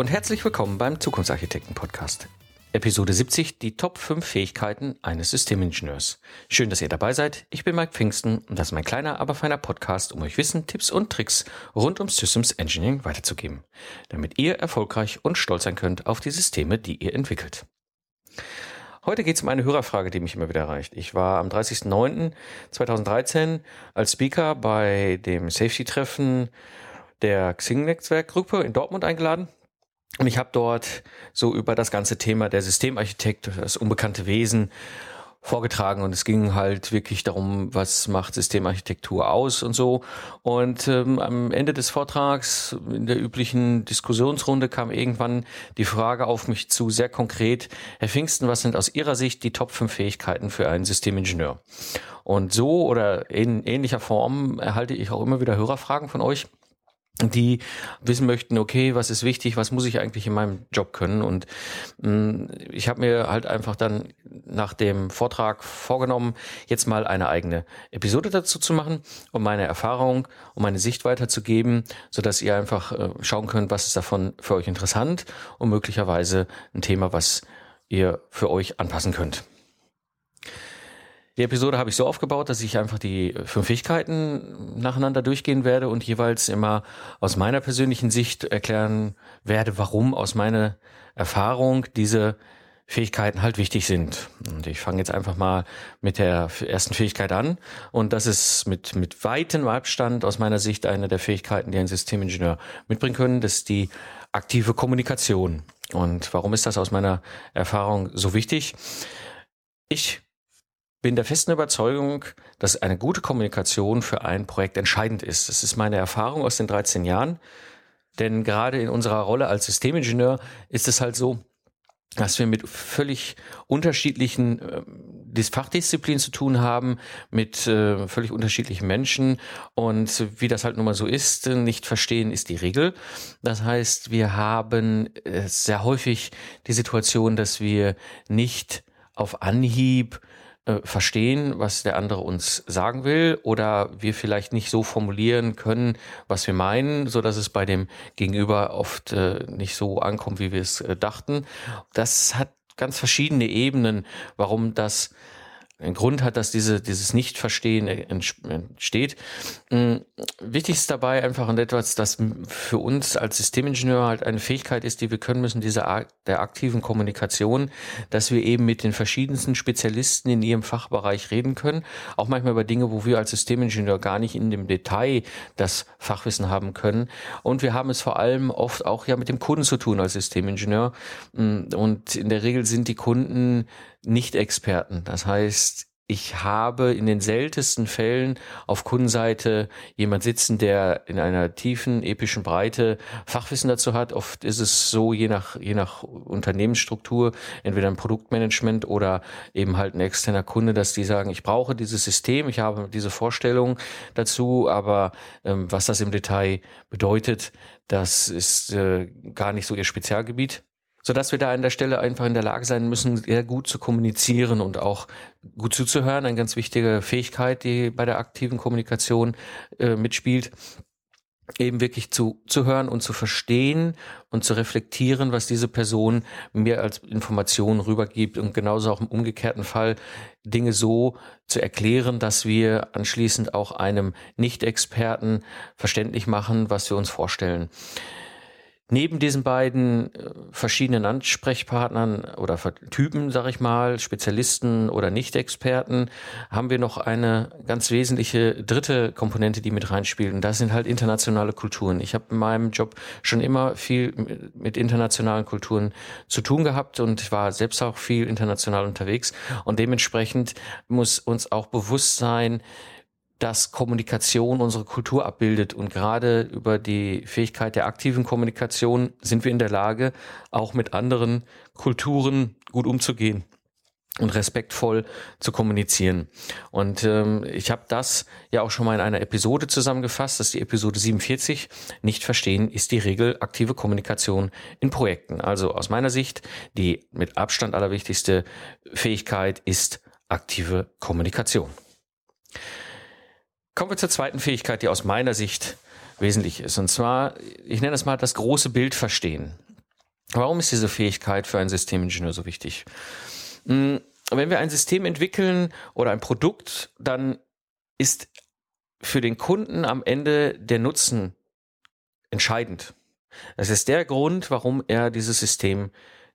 Und herzlich willkommen beim Zukunftsarchitekten Podcast. Episode 70, die Top 5 Fähigkeiten eines Systemingenieurs. Schön, dass ihr dabei seid. Ich bin Mike Pfingsten und das ist mein kleiner, aber feiner Podcast, um euch Wissen, Tipps und Tricks rund um Systems Engineering weiterzugeben, damit ihr erfolgreich und stolz sein könnt auf die Systeme, die ihr entwickelt. Heute geht es um eine Hörerfrage, die mich immer wieder erreicht. Ich war am 30.09.2013 als Speaker bei dem Safety-Treffen der Xing-Netzwerkgruppe in Dortmund eingeladen und ich habe dort so über das ganze Thema der Systemarchitekt, das unbekannte Wesen vorgetragen und es ging halt wirklich darum, was macht Systemarchitektur aus und so. Und ähm, am Ende des Vortrags, in der üblichen Diskussionsrunde, kam irgendwann die Frage auf mich zu, sehr konkret, Herr Pfingsten, was sind aus Ihrer Sicht die Top 5 Fähigkeiten für einen Systemingenieur? Und so oder in ähnlicher Form erhalte ich auch immer wieder Hörerfragen von euch die wissen möchten, okay, was ist wichtig, was muss ich eigentlich in meinem Job können? Und mh, mm, ich habe mir halt einfach dann nach dem Vortrag vorgenommen, jetzt mal eine eigene Episode dazu zu machen, um meine Erfahrung, um meine Sicht weiterzugeben, so dass ihr einfach äh, schauen könnt, was ist davon für euch interessant und möglicherweise ein Thema, was ihr für euch anpassen könnt. Die Episode habe ich so aufgebaut, dass ich einfach die fünf Fähigkeiten nacheinander durchgehen werde und jeweils immer aus meiner persönlichen Sicht erklären werde, warum aus meiner Erfahrung diese Fähigkeiten halt wichtig sind. Und ich fange jetzt einfach mal mit der ersten Fähigkeit an. Und das ist mit, mit weitem Abstand aus meiner Sicht eine der Fähigkeiten, die ein Systemingenieur mitbringen können. Das ist die aktive Kommunikation. Und warum ist das aus meiner Erfahrung so wichtig? Ich bin der festen Überzeugung, dass eine gute Kommunikation für ein Projekt entscheidend ist. Das ist meine Erfahrung aus den 13 Jahren. Denn gerade in unserer Rolle als Systemingenieur ist es halt so, dass wir mit völlig unterschiedlichen äh, Fachdisziplinen zu tun haben, mit äh, völlig unterschiedlichen Menschen und wie das halt nun mal so ist, nicht verstehen ist die Regel. Das heißt, wir haben äh, sehr häufig die Situation, dass wir nicht auf Anhieb äh, verstehen, was der andere uns sagen will oder wir vielleicht nicht so formulieren können, was wir meinen, so dass es bei dem Gegenüber oft äh, nicht so ankommt, wie wir es äh, dachten. Das hat ganz verschiedene Ebenen, warum das einen Grund hat, dass diese, dieses Nicht-Verstehen entsteht. Mm, wichtig ist dabei einfach und etwas, das für uns als Systemingenieur halt eine Fähigkeit ist, die wir können müssen, diese Art der aktiven Kommunikation, dass wir eben mit den verschiedensten Spezialisten in ihrem Fachbereich reden können, auch manchmal über Dinge, wo wir als Systemingenieur gar nicht in dem Detail das Fachwissen haben können. Und wir haben es vor allem oft auch ja mit dem Kunden zu tun als Systemingenieur. Mm, und in der Regel sind die Kunden nicht-Experten. Das heißt, ich habe in den seltensten Fällen auf Kundenseite jemand sitzen, der in einer tiefen, epischen Breite Fachwissen dazu hat. Oft ist es so, je nach, je nach Unternehmensstruktur, entweder ein Produktmanagement oder eben halt ein externer Kunde, dass die sagen, ich brauche dieses System, ich habe diese Vorstellung dazu, aber ähm, was das im Detail bedeutet, das ist äh, gar nicht so ihr Spezialgebiet sodass wir da an der Stelle einfach in der Lage sein müssen, sehr gut zu kommunizieren und auch gut zuzuhören. Eine ganz wichtige Fähigkeit, die bei der aktiven Kommunikation äh, mitspielt eben wirklich zu, zu hören und zu verstehen und zu reflektieren, was diese Person mir als Information rübergibt und genauso auch im umgekehrten Fall Dinge so zu erklären, dass wir anschließend auch einem Nicht-Experten verständlich machen, was wir uns vorstellen. Neben diesen beiden äh, verschiedenen Ansprechpartnern oder Typen, sag ich mal, Spezialisten oder Nicht-Experten, haben wir noch eine ganz wesentliche dritte Komponente, die mit reinspielt. Und das sind halt internationale Kulturen. Ich habe in meinem Job schon immer viel mit internationalen Kulturen zu tun gehabt und war selbst auch viel international unterwegs. Und dementsprechend muss uns auch bewusst sein, dass Kommunikation unsere Kultur abbildet. Und gerade über die Fähigkeit der aktiven Kommunikation sind wir in der Lage, auch mit anderen Kulturen gut umzugehen und respektvoll zu kommunizieren. Und ähm, ich habe das ja auch schon mal in einer Episode zusammengefasst, das ist die Episode 47. Nicht verstehen ist die Regel aktive Kommunikation in Projekten. Also aus meiner Sicht die mit Abstand allerwichtigste Fähigkeit ist aktive Kommunikation. Kommen wir zur zweiten Fähigkeit, die aus meiner Sicht wesentlich ist. Und zwar, ich nenne das mal das große Bild verstehen. Warum ist diese Fähigkeit für einen Systemingenieur so wichtig? Hm, wenn wir ein System entwickeln oder ein Produkt, dann ist für den Kunden am Ende der Nutzen entscheidend. Das ist der Grund, warum er dieses System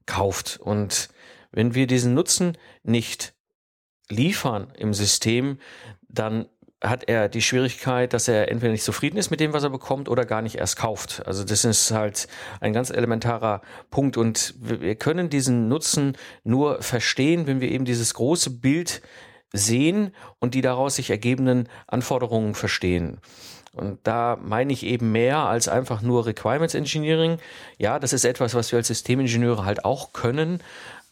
kauft. Und wenn wir diesen Nutzen nicht liefern im System, dann hat er die Schwierigkeit, dass er entweder nicht zufrieden ist mit dem, was er bekommt, oder gar nicht erst kauft. Also das ist halt ein ganz elementarer Punkt. Und wir können diesen Nutzen nur verstehen, wenn wir eben dieses große Bild sehen und die daraus sich ergebenden Anforderungen verstehen. Und da meine ich eben mehr als einfach nur Requirements Engineering. Ja, das ist etwas, was wir als Systemingenieure halt auch können.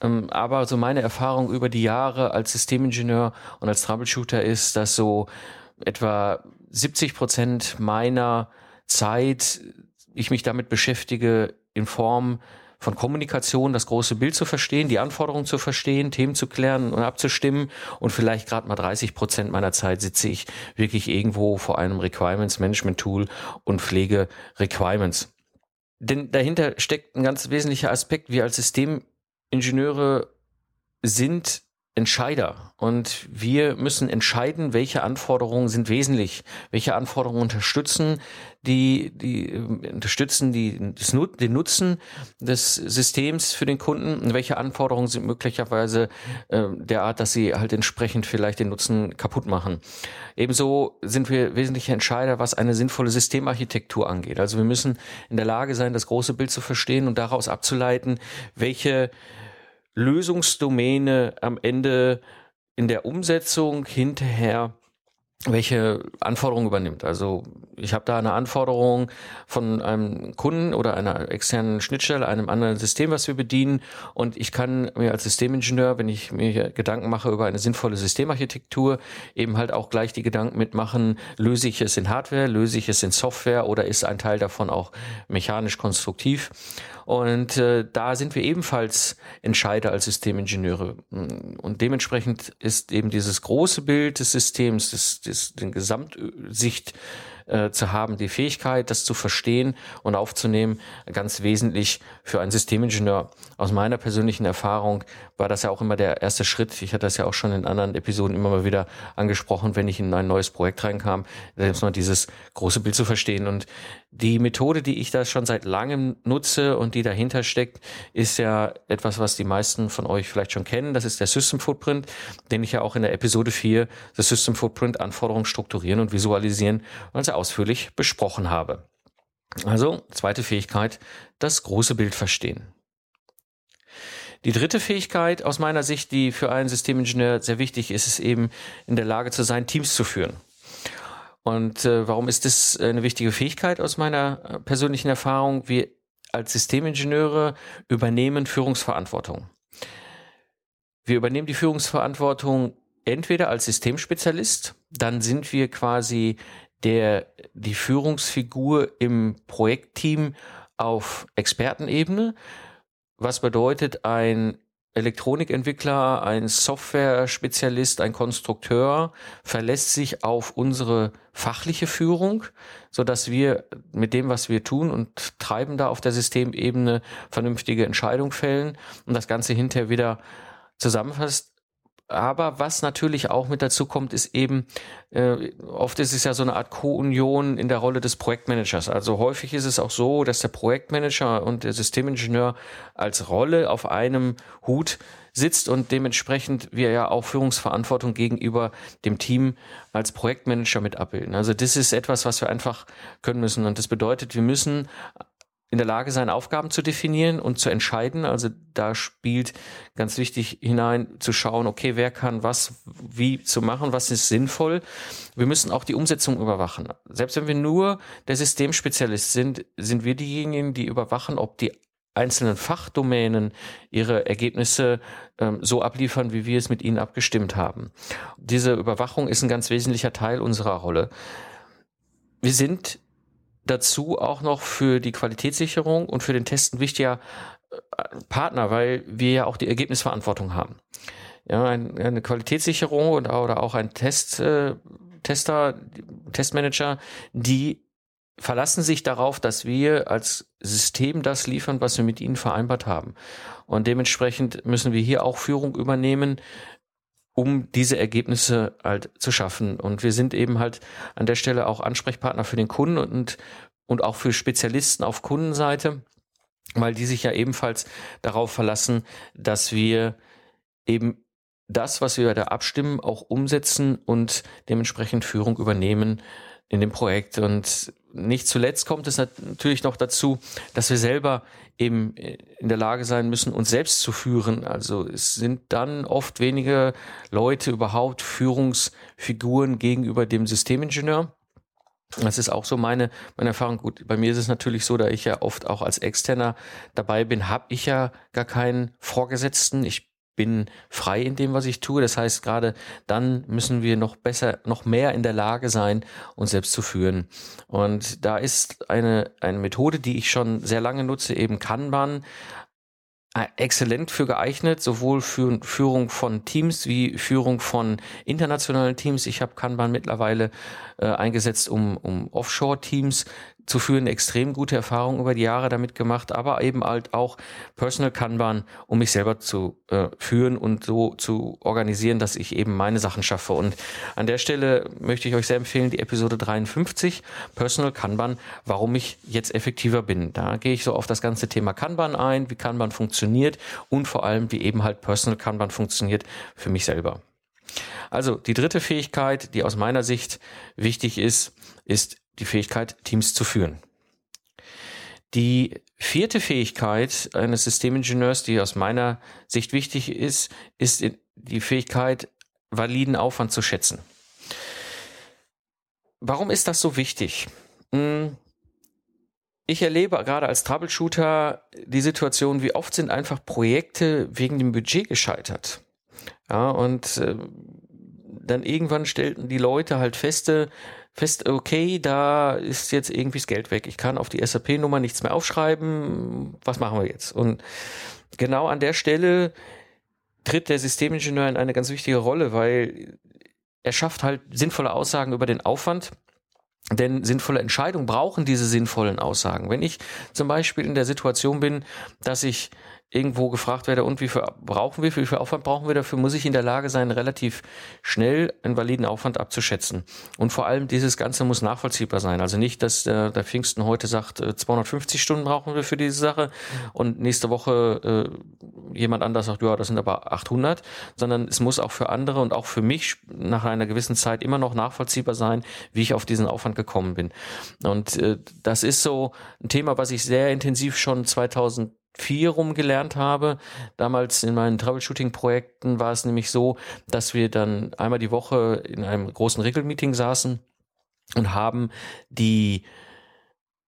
Ähm, aber so meine Erfahrung über die Jahre als Systemingenieur und als Troubleshooter ist, dass so etwa 70 Prozent meiner Zeit ich mich damit beschäftige, in Form von Kommunikation das große Bild zu verstehen, die Anforderungen zu verstehen, Themen zu klären und abzustimmen. Und vielleicht gerade mal 30 Prozent meiner Zeit sitze ich wirklich irgendwo vor einem Requirements Management Tool und pflege Requirements. Denn dahinter steckt ein ganz wesentlicher Aspekt. Wir als Systemingenieure sind Entscheider und wir müssen entscheiden, welche Anforderungen sind wesentlich, welche Anforderungen unterstützen die, die äh, unterstützen die, das, den Nutzen des Systems für den Kunden und welche Anforderungen sind möglicherweise äh, derart, dass sie halt entsprechend vielleicht den Nutzen kaputt machen. Ebenso sind wir wesentliche Entscheider, was eine sinnvolle Systemarchitektur angeht. Also wir müssen in der Lage sein, das große Bild zu verstehen und daraus abzuleiten, welche Lösungsdomäne am Ende in der Umsetzung hinterher welche Anforderungen übernimmt. Also ich habe da eine Anforderung von einem Kunden oder einer externen Schnittstelle, einem anderen System, was wir bedienen. Und ich kann mir als Systemingenieur, wenn ich mir Gedanken mache über eine sinnvolle Systemarchitektur, eben halt auch gleich die Gedanken mitmachen, löse ich es in Hardware, löse ich es in Software oder ist ein Teil davon auch mechanisch konstruktiv. Und äh, da sind wir ebenfalls Entscheider als Systemingenieure. Und dementsprechend ist eben dieses große Bild des Systems, des, des, den Gesamtsicht äh, zu haben, die Fähigkeit, das zu verstehen und aufzunehmen, ganz wesentlich für einen Systemingenieur. Aus meiner persönlichen Erfahrung war das ja auch immer der erste Schritt. Ich hatte das ja auch schon in anderen Episoden immer mal wieder angesprochen, wenn ich in ein neues Projekt reinkam, selbst mal dieses große Bild zu verstehen. Und die Methode, die ich da schon seit langem nutze und die dahinter steckt, ist ja etwas, was die meisten von euch vielleicht schon kennen. Das ist der System Footprint, den ich ja auch in der Episode 4, The System Footprint, Anforderungen strukturieren und visualisieren, ganz ausführlich besprochen habe. Also, zweite Fähigkeit, das große Bild verstehen. Die dritte Fähigkeit aus meiner Sicht, die für einen Systemingenieur sehr wichtig ist, ist eben in der Lage zu sein, Teams zu führen. Und äh, warum ist das eine wichtige Fähigkeit aus meiner äh, persönlichen Erfahrung? Wir als Systemingenieure übernehmen Führungsverantwortung. Wir übernehmen die Führungsverantwortung entweder als Systemspezialist, dann sind wir quasi der die Führungsfigur im Projektteam auf Expertenebene, was bedeutet ein Elektronikentwickler, ein Software-Spezialist, ein Konstrukteur verlässt sich auf unsere fachliche Führung, so dass wir mit dem, was wir tun und treiben da auf der Systemebene vernünftige Entscheidungen fällen und das Ganze hinterher wieder zusammenfasst aber was natürlich auch mit dazu kommt, ist eben, äh, oft ist es ja so eine Art Co-Union in der Rolle des Projektmanagers. Also häufig ist es auch so, dass der Projektmanager und der Systemingenieur als Rolle auf einem Hut sitzt und dementsprechend wir ja auch Führungsverantwortung gegenüber dem Team als Projektmanager mit abbilden. Also das ist etwas, was wir einfach können müssen. Und das bedeutet, wir müssen in der Lage sein, Aufgaben zu definieren und zu entscheiden. Also da spielt ganz wichtig hinein zu schauen, okay, wer kann was wie zu machen, was ist sinnvoll. Wir müssen auch die Umsetzung überwachen. Selbst wenn wir nur der Systemspezialist sind, sind wir diejenigen, die überwachen, ob die einzelnen Fachdomänen ihre Ergebnisse ähm, so abliefern, wie wir es mit ihnen abgestimmt haben. Diese Überwachung ist ein ganz wesentlicher Teil unserer Rolle. Wir sind dazu auch noch für die Qualitätssicherung und für den Testen wichtiger äh, Partner, weil wir ja auch die Ergebnisverantwortung haben. Ja, eine Qualitätssicherung und, oder auch ein Test, äh, Tester, Testmanager, die verlassen sich darauf, dass wir als System das liefern, was wir mit ihnen vereinbart haben. Und dementsprechend müssen wir hier auch Führung übernehmen, um diese Ergebnisse halt zu schaffen. Und wir sind eben halt an der Stelle auch Ansprechpartner für den Kunden und, und auch für Spezialisten auf Kundenseite, weil die sich ja ebenfalls darauf verlassen, dass wir eben das, was wir da abstimmen, auch umsetzen und dementsprechend Führung übernehmen in dem Projekt. Und nicht zuletzt kommt es natürlich noch dazu, dass wir selber eben in der Lage sein müssen, uns selbst zu führen. Also es sind dann oft wenige Leute überhaupt Führungsfiguren gegenüber dem Systemingenieur. Das ist auch so meine, meine Erfahrung. Gut, bei mir ist es natürlich so, da ich ja oft auch als Externer dabei bin, habe ich ja gar keinen Vorgesetzten. Ich bin frei in dem, was ich tue. Das heißt, gerade dann müssen wir noch besser, noch mehr in der Lage sein, uns selbst zu führen. Und da ist eine, eine Methode, die ich schon sehr lange nutze, eben Kanban, äh, exzellent für geeignet, sowohl für Führung von Teams wie Führung von internationalen Teams. Ich habe Kanban mittlerweile äh, eingesetzt, um, um Offshore-Teams zu führen, extrem gute Erfahrungen über die Jahre damit gemacht, aber eben halt auch Personal Kanban, um mich selber zu äh, führen und so zu organisieren, dass ich eben meine Sachen schaffe. Und an der Stelle möchte ich euch sehr empfehlen, die Episode 53, Personal Kanban, warum ich jetzt effektiver bin. Da gehe ich so auf das ganze Thema Kanban ein, wie Kanban funktioniert und vor allem, wie eben halt Personal Kanban funktioniert für mich selber. Also die dritte Fähigkeit, die aus meiner Sicht wichtig ist, ist die Fähigkeit, Teams zu führen. Die vierte Fähigkeit eines Systemingenieurs, die aus meiner Sicht wichtig ist, ist die Fähigkeit, validen Aufwand zu schätzen. Warum ist das so wichtig? Hm, ich erlebe gerade als Troubleshooter die Situation, wie oft sind einfach Projekte wegen dem Budget gescheitert. Ja, und äh, dann irgendwann stellten die Leute halt feste, fest, okay, da ist jetzt irgendwie das Geld weg. Ich kann auf die SAP-Nummer nichts mehr aufschreiben. Was machen wir jetzt? Und genau an der Stelle tritt der Systemingenieur in eine ganz wichtige Rolle, weil er schafft halt sinnvolle Aussagen über den Aufwand. Denn sinnvolle Entscheidungen brauchen diese sinnvollen Aussagen. Wenn ich zum Beispiel in der Situation bin, dass ich irgendwo gefragt werde, und wie viel brauchen wir, wie viel Aufwand brauchen wir dafür, muss ich in der Lage sein, relativ schnell einen validen Aufwand abzuschätzen. Und vor allem dieses Ganze muss nachvollziehbar sein. Also nicht, dass der, der Pfingsten heute sagt, 250 äh, Stunden brauchen wir für diese Sache und nächste Woche äh, jemand anders sagt, ja, das sind aber 800, sondern es muss auch für andere und auch für mich nach einer gewissen Zeit immer noch nachvollziehbar sein, wie ich auf diesen Aufwand gekommen bin. Und äh, das ist so ein Thema, was ich sehr intensiv schon 2000 vier rum gelernt habe. Damals in meinen Troubleshooting-Projekten war es nämlich so, dass wir dann einmal die Woche in einem großen Regelmeeting saßen und haben die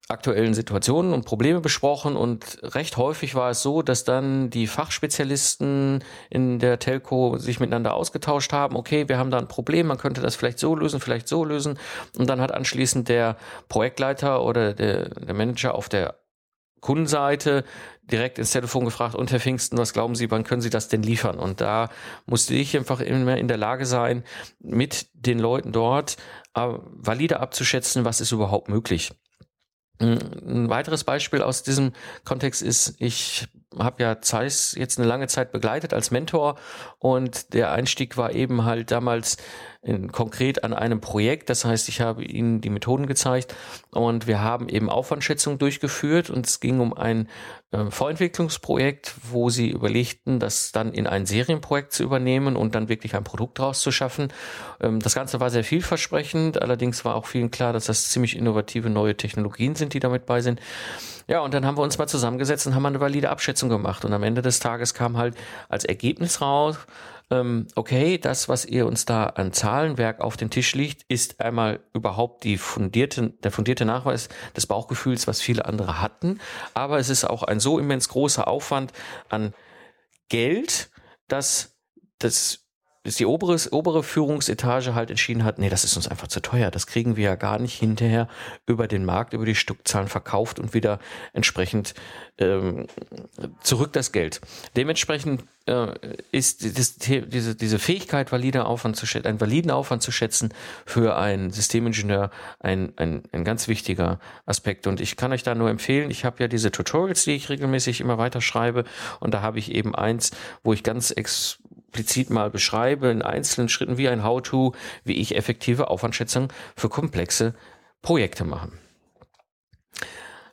aktuellen Situationen und Probleme besprochen. Und recht häufig war es so, dass dann die Fachspezialisten in der Telco sich miteinander ausgetauscht haben, okay, wir haben da ein Problem, man könnte das vielleicht so lösen, vielleicht so lösen. Und dann hat anschließend der Projektleiter oder der, der Manager auf der Kundenseite direkt ins Telefon gefragt, und Herr Pfingsten, was glauben Sie, wann können Sie das denn liefern? Und da musste ich einfach immer in der Lage sein, mit den Leuten dort äh, valide abzuschätzen, was ist überhaupt möglich. Ein weiteres Beispiel aus diesem Kontext ist, ich habe ja Zeiss jetzt eine lange Zeit begleitet als Mentor und der Einstieg war eben halt damals in, konkret an einem Projekt. Das heißt, ich habe ihnen die Methoden gezeigt und wir haben eben Aufwandschätzung durchgeführt und es ging um ein äh, Vorentwicklungsprojekt, wo sie überlegten, das dann in ein Serienprojekt zu übernehmen und dann wirklich ein Produkt daraus zu schaffen. Ähm, das Ganze war sehr vielversprechend, allerdings war auch vielen klar, dass das ziemlich innovative neue Technologien sind, die damit bei sind. Ja, und dann haben wir uns mal zusammengesetzt und haben eine valide Abschätzung gemacht. Und am Ende des Tages kam halt als Ergebnis raus, ähm, okay, das, was ihr uns da an Zahlenwerk auf den Tisch liegt, ist einmal überhaupt die fundierte, der fundierte Nachweis des Bauchgefühls, was viele andere hatten. Aber es ist auch ein so immens großer Aufwand an Geld, dass das bis die obere, obere Führungsetage halt entschieden hat, nee, das ist uns einfach zu teuer. Das kriegen wir ja gar nicht hinterher über den Markt, über die Stückzahlen verkauft und wieder entsprechend ähm, zurück das Geld. Dementsprechend äh, ist das, diese, diese Fähigkeit, valide Aufwand zu schätzen, einen validen Aufwand zu schätzen für einen Systemingenieur ein, ein, ein ganz wichtiger Aspekt. Und ich kann euch da nur empfehlen, ich habe ja diese Tutorials, die ich regelmäßig immer weiter schreibe und da habe ich eben eins, wo ich ganz ex explizit mal beschreibe in einzelnen Schritten wie ein How-to, wie ich effektive Aufwandschätzung für komplexe Projekte mache.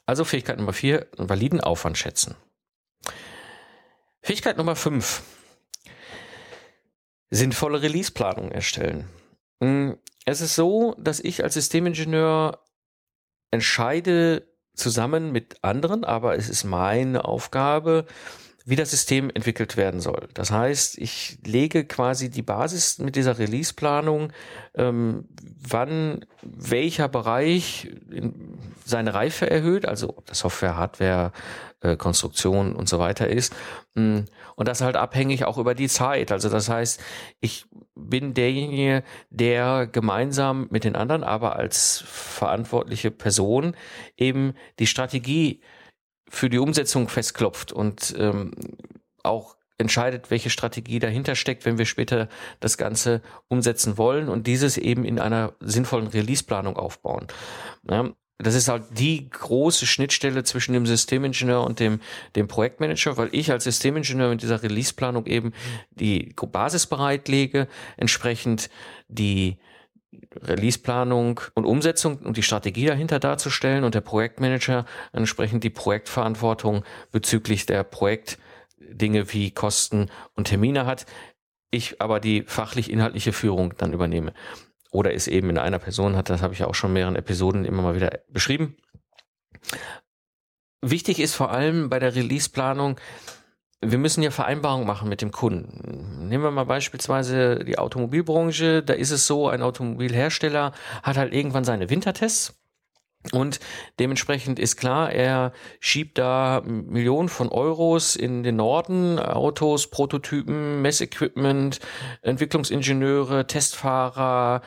Also Fähigkeit Nummer vier, validen Aufwand schätzen. Fähigkeit Nummer fünf, sinnvolle Releaseplanung erstellen. Hm, es ist so, dass ich als Systemingenieur entscheide zusammen mit anderen, aber es ist meine Aufgabe, wie das System entwickelt werden soll. Das heißt, ich lege quasi die Basis mit dieser Release-Planung, ähm, wann welcher Bereich seine Reife erhöht, also ob das Software, Hardware, äh, Konstruktion und so weiter ist. Mm, und das halt abhängig auch über die Zeit. Also das heißt, ich bin derjenige, der gemeinsam mit den anderen, aber als verantwortliche Person eben die Strategie für die Umsetzung festklopft und ähm, auch entscheidet, welche Strategie dahinter steckt, wenn wir später das Ganze umsetzen wollen und dieses eben in einer sinnvollen Releaseplanung aufbauen. Ja, das ist halt die große Schnittstelle zwischen dem Systemingenieur und dem, dem Projektmanager, weil ich als Systemingenieur mit dieser Releaseplanung eben die Basis bereitlege, entsprechend die Releaseplanung und Umsetzung und die Strategie dahinter darzustellen und der Projektmanager entsprechend die Projektverantwortung bezüglich der Projektdinge wie Kosten und Termine hat. Ich aber die fachlich-inhaltliche Führung dann übernehme. Oder es eben in einer Person hat, das habe ich auch schon in mehreren Episoden immer mal wieder beschrieben. Wichtig ist vor allem bei der Releaseplanung, wir müssen ja Vereinbarungen machen mit dem Kunden. Nehmen wir mal beispielsweise die Automobilbranche. Da ist es so, ein Automobilhersteller hat halt irgendwann seine Wintertests. Und dementsprechend ist klar, er schiebt da Millionen von Euros in den Norden, Autos, Prototypen, Messequipment, Entwicklungsingenieure, Testfahrer.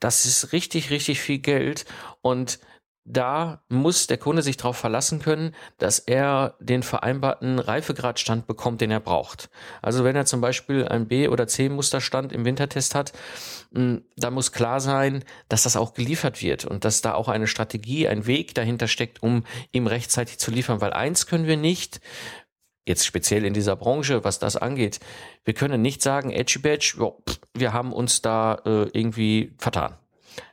Das ist richtig, richtig viel Geld. Und da muss der Kunde sich darauf verlassen können, dass er den vereinbarten Reifegradstand bekommt, den er braucht. Also wenn er zum Beispiel einen B- oder C-Musterstand im Wintertest hat, hm, da muss klar sein, dass das auch geliefert wird und dass da auch eine Strategie, ein Weg dahinter steckt, um ihm rechtzeitig zu liefern. Weil eins können wir nicht, jetzt speziell in dieser Branche, was das angeht, wir können nicht sagen, Edgy Badge, wir haben uns da äh, irgendwie vertan.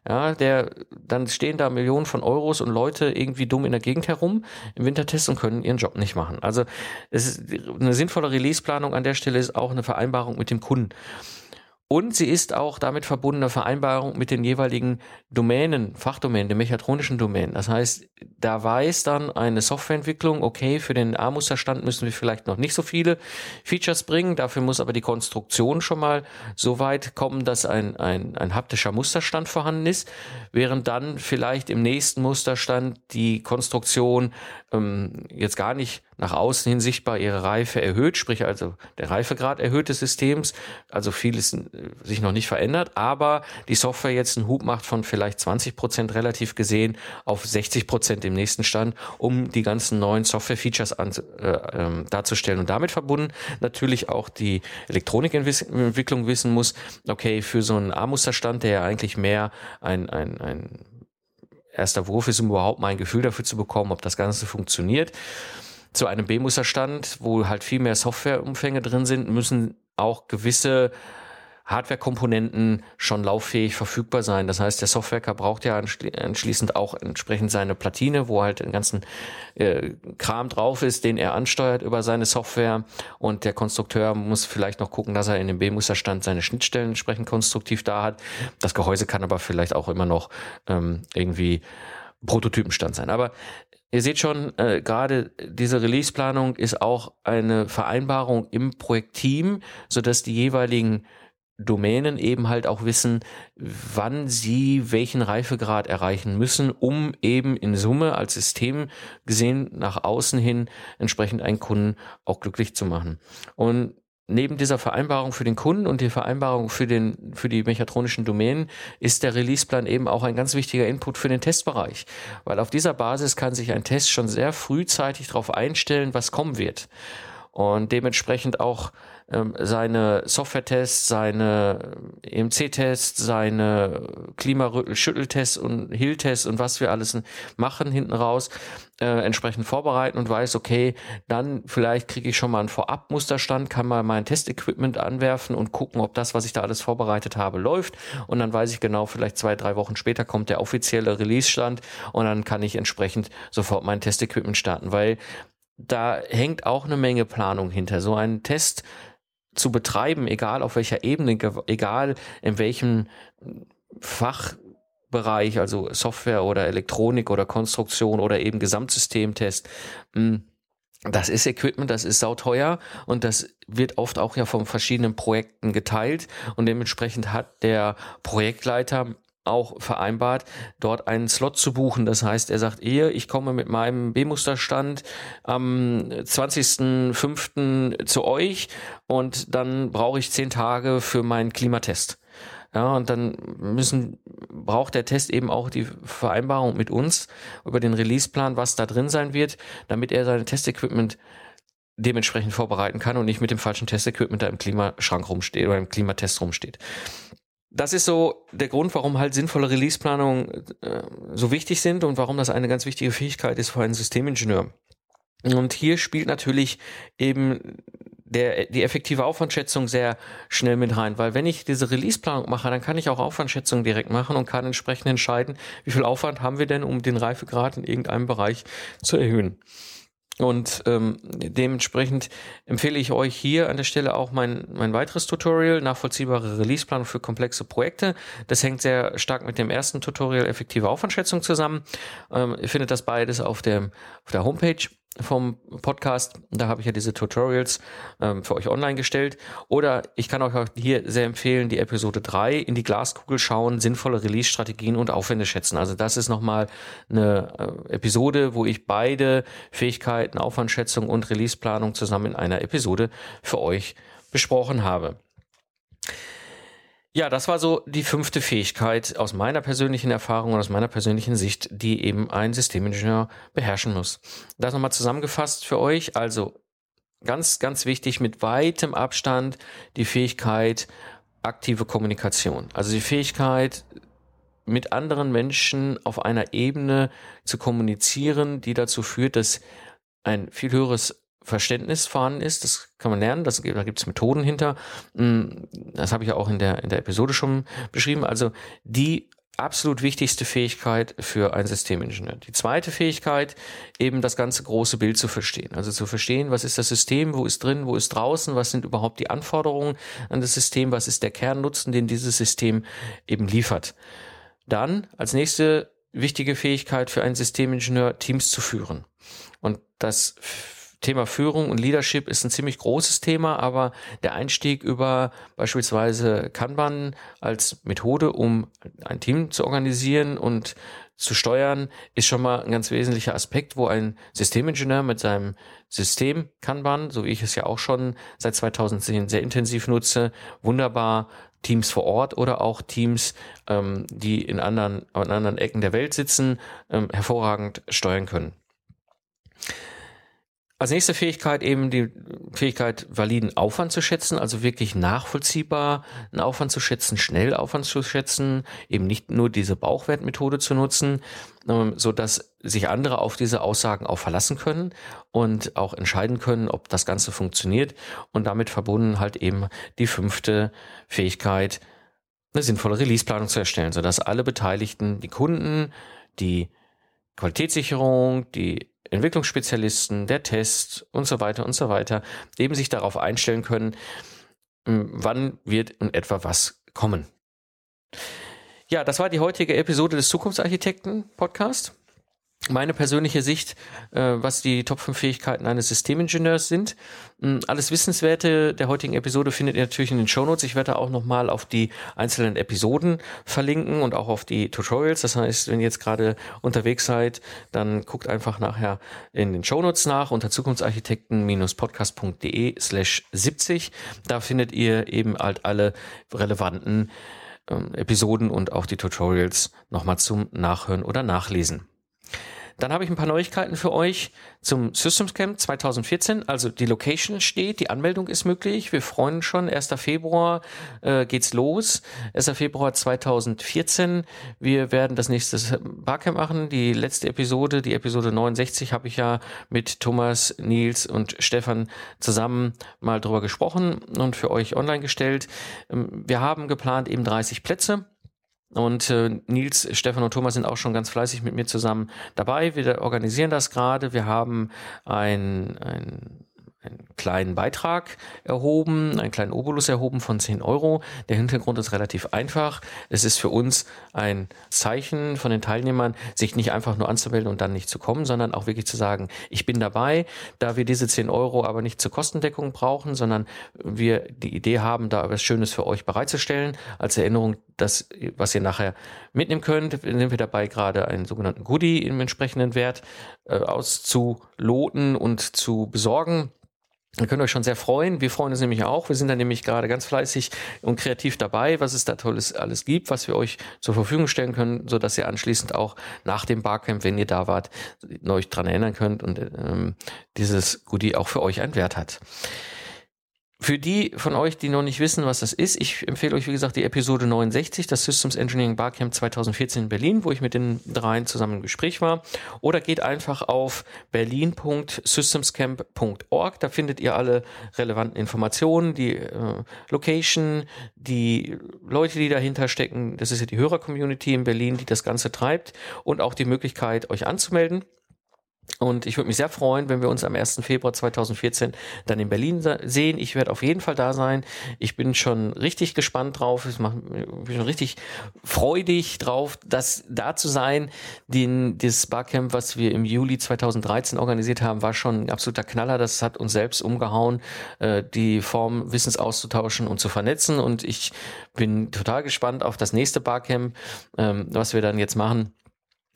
Ja, der, dann stehen da Millionen von Euros und Leute irgendwie dumm in der Gegend herum im Wintertest und können ihren Job nicht machen. Also es ist eine sinnvolle Releaseplanung an der Stelle ist auch eine Vereinbarung mit dem Kunden. Und sie ist auch damit verbundene Vereinbarung mit den jeweiligen Domänen, Fachdomänen, den mechatronischen Domänen. Das heißt, da weiß dann eine Softwareentwicklung, okay, für den A-Musterstand müssen wir vielleicht noch nicht so viele Features bringen, dafür muss aber die Konstruktion schon mal so weit kommen, dass ein, ein, ein haptischer Musterstand vorhanden ist, während dann vielleicht im nächsten Musterstand die Konstruktion ähm, jetzt gar nicht nach außen hin sichtbar ihre Reife erhöht, sprich also der Reifegrad erhöht des Systems, also vieles äh, sich noch nicht verändert, aber die Software jetzt einen Hub macht von vielleicht 20 Prozent relativ gesehen auf 60 Prozent im nächsten Stand, um die ganzen neuen Software-Features äh, äh, darzustellen und damit verbunden natürlich auch die Elektronikentwicklung wissen muss, okay, für so einen A-Musterstand, der ja eigentlich mehr ein, ein, ein erster Wurf ist, um überhaupt mal ein Gefühl dafür zu bekommen, ob das Ganze funktioniert. Zu einem B-Musterstand, wo halt viel mehr Softwareumfänge drin sind, müssen auch gewisse Hardware-Komponenten schon lauffähig verfügbar sein. Das heißt, der Softwareker braucht ja anschließend auch entsprechend seine Platine, wo halt den ganzen äh, Kram drauf ist, den er ansteuert über seine Software. Und der Konstrukteur muss vielleicht noch gucken, dass er in dem B-Musterstand seine Schnittstellen entsprechend konstruktiv da hat. Das Gehäuse kann aber vielleicht auch immer noch ähm, irgendwie Prototypenstand sein. Aber Ihr seht schon, äh, gerade diese Release-Planung ist auch eine Vereinbarung im Projektteam, so dass die jeweiligen Domänen eben halt auch wissen, wann sie welchen Reifegrad erreichen müssen, um eben in Summe als System gesehen nach außen hin entsprechend einen Kunden auch glücklich zu machen. Und neben dieser Vereinbarung für den Kunden und die Vereinbarung für, den, für die mechatronischen Domänen ist der Releaseplan eben auch ein ganz wichtiger Input für den Testbereich. Weil auf dieser Basis kann sich ein Test schon sehr frühzeitig darauf einstellen, was kommen wird. Und dementsprechend auch ähm, seine Software-Tests, seine EMC-Tests, seine Klimaschütteltests und Hill-Tests und was wir alles machen hinten raus, äh, entsprechend vorbereiten und weiß, okay, dann vielleicht kriege ich schon mal einen Vorab-Musterstand, kann mal mein Testequipment anwerfen und gucken, ob das, was ich da alles vorbereitet habe, läuft. Und dann weiß ich genau, vielleicht zwei, drei Wochen später kommt der offizielle Release-Stand und dann kann ich entsprechend sofort mein Testequipment starten, weil da hängt auch eine Menge Planung hinter. So ein Test zu betreiben, egal auf welcher Ebene, egal in welchem Fachbereich, also Software oder Elektronik oder Konstruktion oder eben Gesamtsystemtest, hm, das ist Equipment, das ist sauteuer und das wird oft auch ja von verschiedenen Projekten geteilt und dementsprechend hat der Projektleiter auch vereinbart, dort einen Slot zu buchen. Das heißt, er sagt, ihr, ich komme mit meinem B-Musterstand am 20.05. zu euch und dann brauche ich zehn Tage für meinen Klimatest. Ja, und dann müssen, braucht der Test eben auch die Vereinbarung mit uns über den Releaseplan, was da drin sein wird, damit er seine Testequipment dementsprechend vorbereiten kann und nicht mit dem falschen Testequipment da im Klimaschrank rumsteht oder im Klimatest rumsteht das ist so der Grund, warum halt sinnvolle Releaseplanungen äh, so wichtig sind und warum das eine ganz wichtige Fähigkeit ist für einen Systemingenieur. Und hier spielt natürlich eben der, die effektive Aufwandschätzung sehr schnell mit rein, weil wenn ich diese Releaseplanung mache, dann kann ich auch Aufwandschätzung direkt machen und kann entsprechend entscheiden, wie viel Aufwand haben wir denn, um den Reifegrad in irgendeinem Bereich zu erhöhen. Und ähm, dementsprechend empfehle ich euch hier an der Stelle auch mein, mein weiteres Tutorial, nachvollziehbare Releaseplanung für komplexe Projekte. Das hängt sehr stark mit dem ersten Tutorial effektive Aufwandschätzung zusammen. Ähm, ihr findet das beides auf, dem, auf der Homepage vom Podcast. Da habe ich ja diese Tutorials ähm, für euch online gestellt. Oder ich kann euch auch hier sehr empfehlen, die Episode 3 in die Glaskugel schauen, sinnvolle Release-Strategien und Aufwände schätzen. Also das ist nochmal eine äh, Episode, wo ich beide Fähigkeiten, Aufwandschätzung und Release-Planung zusammen in einer Episode für euch besprochen habe. Ja, das war so die fünfte Fähigkeit aus meiner persönlichen Erfahrung und aus meiner persönlichen Sicht, die eben ein Systemingenieur beherrschen muss. Das nochmal zusammengefasst für euch. Also ganz, ganz wichtig mit weitem Abstand die Fähigkeit aktive Kommunikation. Also die Fähigkeit, mit anderen Menschen auf einer Ebene zu kommunizieren, die dazu führt, dass ein viel höheres Verständnis vorhanden ist. Das kann man lernen, das, da gibt es Methoden hinter. Mm, das habe ich ja auch in der, in der Episode schon beschrieben. Also die absolut wichtigste Fähigkeit für einen Systemingenieur. Die zweite Fähigkeit, eben das ganze große Bild zu verstehen. Also zu verstehen, was ist das System, wo ist drin, wo ist draußen, was sind überhaupt die Anforderungen an das System, was ist der Kernnutzen, den dieses System eben liefert. Dann als nächste wichtige Fähigkeit für einen Systemingenieur, Teams zu führen. Und das Thema Führung und Leadership ist ein ziemlich großes Thema, aber der Einstieg über beispielsweise Kanban als Methode, um ein Team zu organisieren und zu steuern, ist schon mal ein ganz wesentlicher Aspekt, wo ein Systemingenieur mit seinem System Kanban, so wie ich es ja auch schon seit 2010 sehr intensiv nutze, wunderbar Teams vor Ort oder auch Teams, ähm, die in anderen, an anderen Ecken der Welt sitzen, ähm, hervorragend steuern können. Als nächste Fähigkeit eben die Fähigkeit, validen Aufwand zu schätzen, also wirklich nachvollziehbar einen Aufwand zu schätzen, schnell Aufwand zu schätzen, eben nicht nur diese Bauchwertmethode zu nutzen, ähm, so dass sich andere auf diese Aussagen auch verlassen können und auch entscheiden können, ob das Ganze funktioniert und damit verbunden halt eben die fünfte Fähigkeit, eine sinnvolle Releaseplanung zu erstellen, sodass alle Beteiligten, die Kunden, die Qualitätssicherung, die Entwicklungsspezialisten, der Test und so weiter und so weiter eben sich darauf einstellen können, wann wird in etwa was kommen. Ja, das war die heutige Episode des Zukunftsarchitekten Podcast. Meine persönliche Sicht, äh, was die Top 5 Fähigkeiten eines Systemingenieurs sind. Mm, alles Wissenswerte der heutigen Episode findet ihr natürlich in den Shownotes. Ich werde auch nochmal auf die einzelnen Episoden verlinken und auch auf die Tutorials. Das heißt, wenn ihr jetzt gerade unterwegs seid, dann guckt einfach nachher in den Shownotes nach unter zukunftsarchitekten-podcast.de slash 70. Da findet ihr eben halt alle relevanten ähm, Episoden und auch die Tutorials nochmal zum Nachhören oder Nachlesen. Dann habe ich ein paar Neuigkeiten für euch zum Systems Camp 2014. Also die Location steht, die Anmeldung ist möglich. Wir freuen uns schon. 1. Februar äh, geht's los. 1. Februar 2014. Wir werden das nächste Barcamp machen. Die letzte Episode, die Episode 69, habe ich ja mit Thomas, Nils und Stefan zusammen mal drüber gesprochen und für euch online gestellt. Ähm, wir haben geplant eben 30 Plätze. Und äh, Nils, Stefan und Thomas sind auch schon ganz fleißig mit mir zusammen dabei. Wir organisieren das gerade. Wir haben ein, ein einen kleinen Beitrag erhoben, einen kleinen Obolus erhoben von 10 Euro. Der Hintergrund ist relativ einfach. Es ist für uns ein Zeichen von den Teilnehmern, sich nicht einfach nur anzumelden und dann nicht zu kommen, sondern auch wirklich zu sagen, ich bin dabei, da wir diese 10 Euro aber nicht zur Kostendeckung brauchen, sondern wir die Idee haben, da etwas Schönes für euch bereitzustellen, als Erinnerung, das, was ihr nachher mitnehmen könnt, sind wir dabei gerade einen sogenannten Goodie im entsprechenden Wert äh, auszuloten und zu besorgen. Ihr könnt euch schon sehr freuen. Wir freuen uns nämlich auch. Wir sind da nämlich gerade ganz fleißig und kreativ dabei, was es da tolles alles gibt, was wir euch zur Verfügung stellen können, so dass ihr anschließend auch nach dem Barcamp, wenn ihr da wart, euch dran erinnern könnt und ähm, dieses Goodie auch für euch einen Wert hat. Für die von euch, die noch nicht wissen, was das ist, ich empfehle euch, wie gesagt, die Episode 69, das Systems Engineering Barcamp 2014 in Berlin, wo ich mit den dreien zusammen im Gespräch war. Oder geht einfach auf berlin.systemscamp.org. Da findet ihr alle relevanten Informationen, die äh, Location, die Leute, die dahinter stecken. Das ist ja die Hörer-Community in Berlin, die das Ganze treibt. Und auch die Möglichkeit, euch anzumelden. Und ich würde mich sehr freuen, wenn wir uns am 1. Februar 2014 dann in Berlin sehen. Ich werde auf jeden Fall da sein. Ich bin schon richtig gespannt drauf. Ich bin schon richtig freudig drauf, das da zu sein. Den, das Barcamp, was wir im Juli 2013 organisiert haben, war schon ein absoluter Knaller. Das hat uns selbst umgehauen, äh, die Form Wissens auszutauschen und zu vernetzen. Und ich bin total gespannt auf das nächste Barcamp, ähm, was wir dann jetzt machen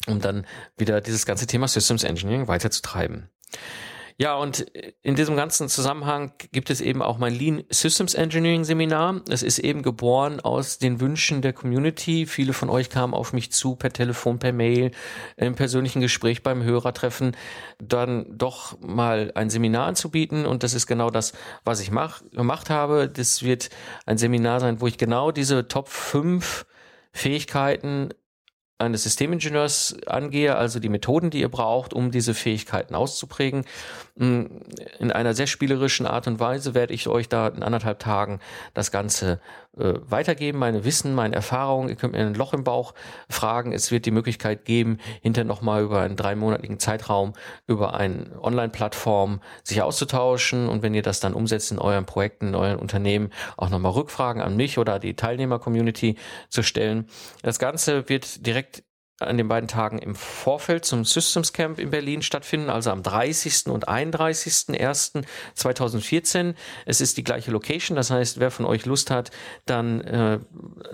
um dann wieder dieses ganze Thema Systems Engineering weiterzutreiben. Ja, und in diesem ganzen Zusammenhang gibt es eben auch mein Lean Systems Engineering Seminar. Es ist eben geboren aus den Wünschen der Community. Viele von euch kamen auf mich zu per Telefon, per Mail, im persönlichen Gespräch beim Hörertreffen, dann doch mal ein Seminar anzubieten. Und das ist genau das, was ich mach, gemacht habe. Das wird ein Seminar sein, wo ich genau diese Top 5 Fähigkeiten eines Systemingenieurs angehe, also die Methoden, die ihr braucht, um diese Fähigkeiten auszuprägen. Mm, in einer sehr spielerischen Art und Weise werde ich euch da in anderthalb Tagen das Ganze äh, weitergeben, meine Wissen, meine Erfahrungen. Ihr könnt mir ein Loch im Bauch fragen. Es wird die Möglichkeit geben, hinter nochmal über einen dreimonatigen Zeitraum über eine Online-Plattform sich auszutauschen. Und wenn ihr das dann umsetzt in euren Projekten, in euren Unternehmen, auch nochmal Rückfragen an mich oder die Teilnehmer-Community zu stellen. Das Ganze wird direkt an den beiden Tagen im Vorfeld zum Systems Camp in Berlin stattfinden, also am 30. und 31.01.2014. Es ist die gleiche Location, das heißt, wer von euch Lust hat, dann äh,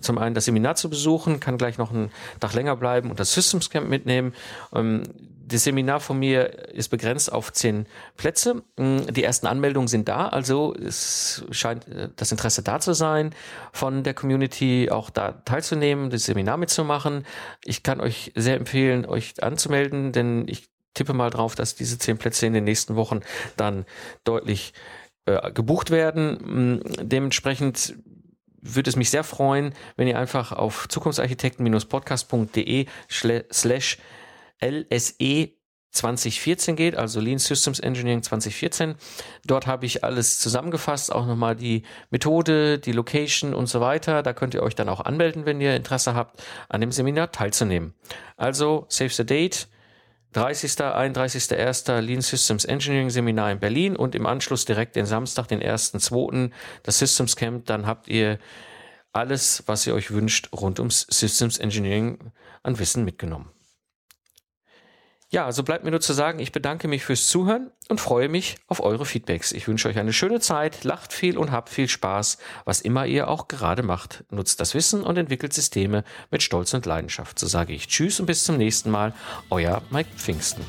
zum einen das Seminar zu besuchen, kann gleich noch einen Tag länger bleiben und das Systems Camp mitnehmen. Ähm, das Seminar von mir ist begrenzt auf zehn Plätze. Mm, die ersten Anmeldungen sind da, also es scheint äh, das Interesse da zu sein, von der Community auch da teilzunehmen, das Seminar mitzumachen. Ich kann euch sehr empfehlen, euch anzumelden, denn ich tippe mal drauf, dass diese zehn Plätze in den nächsten Wochen dann deutlich äh, gebucht werden. Mm, dementsprechend würde es mich sehr freuen, wenn ihr einfach auf zukunftsarchitekten-podcast.de slash LSE 2014 geht, also Lean Systems Engineering 2014. Dort habe ich alles zusammengefasst, auch nochmal die Methode, die Location und so weiter. Da könnt ihr euch dann auch anmelden, wenn ihr Interesse habt, an dem Seminar teilzunehmen. Also, save the date. 30. 31.01. Lean Systems Engineering Seminar in Berlin und im Anschluss direkt den Samstag, den 1.2. das Systems Camp. Dann habt ihr alles, was ihr euch wünscht, rund ums Systems Engineering an Wissen mitgenommen. Ja, also bleibt mir nur zu sagen, ich bedanke mich fürs Zuhören und freue mich auf eure Feedbacks. Ich wünsche euch eine schöne Zeit, lacht viel und habt viel Spaß, was immer ihr auch gerade macht. Nutzt das Wissen und entwickelt Systeme mit Stolz und Leidenschaft. So sage ich Tschüss und bis zum nächsten Mal. Euer Mike Pfingsten.